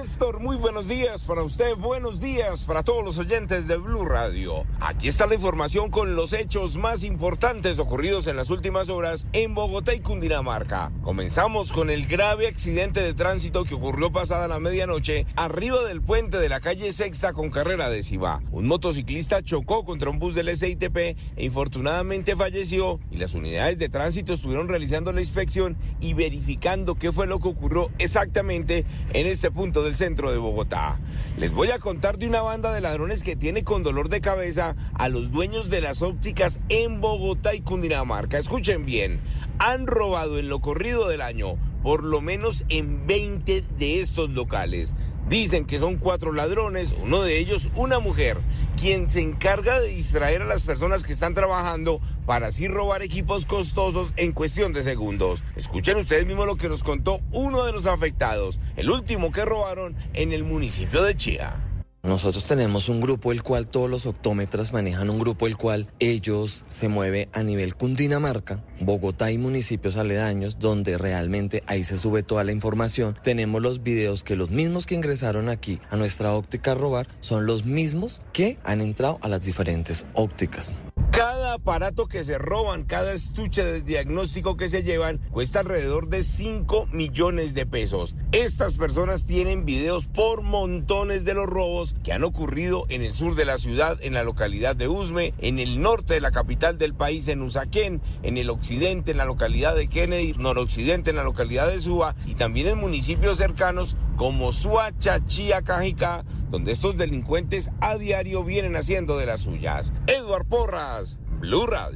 Néstor, muy buenos días para usted, buenos días para todos los oyentes de Blue Radio. Aquí está la información con los hechos más importantes ocurridos en las últimas horas en Bogotá y Cundinamarca. Comenzamos con el grave accidente de tránsito que ocurrió pasada la medianoche arriba del puente de la calle Sexta con carrera décima. Un motociclista chocó contra un bus del SITP e infortunadamente falleció y las unidades de tránsito estuvieron realizando la inspección y verificando qué fue lo que ocurrió exactamente en este punto del centro de Bogotá. Les voy a contar de una banda de ladrones que tiene con dolor de cabeza a los dueños de las ópticas en Bogotá y Cundinamarca. Escuchen bien, han robado en lo corrido del año por lo menos en 20 de estos locales. Dicen que son cuatro ladrones, uno de ellos una mujer, quien se encarga de distraer a las personas que están trabajando para así robar equipos costosos en cuestión de segundos. Escuchen ustedes mismos lo que nos contó uno de los afectados, el último que robaron en el municipio de Chía. Nosotros tenemos un grupo el cual todos los optómetras manejan un grupo el cual ellos se mueve a nivel Cundinamarca, Bogotá y municipios aledaños donde realmente ahí se sube toda la información. Tenemos los videos que los mismos que ingresaron aquí a nuestra óptica robar son los mismos que han entrado a las diferentes ópticas. Cada aparato que se roban, cada estuche de diagnóstico que se llevan, cuesta alrededor de 5 millones de pesos. Estas personas tienen videos por montones de los robos que han ocurrido en el sur de la ciudad, en la localidad de Usme, en el norte de la capital del país, en Usaquén, en el occidente, en la localidad de Kennedy, noroccidente, en la localidad de Suba y también en municipios cercanos como Suacha, Chía, Cajicá, donde estos delincuentes a diario vienen haciendo de las suyas. Eduard Porras, Blue Radio.